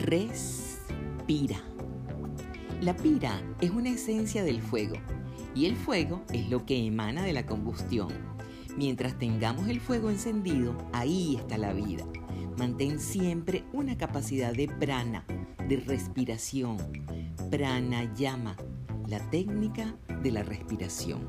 Respira. La pira es una esencia del fuego y el fuego es lo que emana de la combustión. Mientras tengamos el fuego encendido, ahí está la vida. Mantén siempre una capacidad de prana, de respiración. Pranayama, la técnica de la respiración.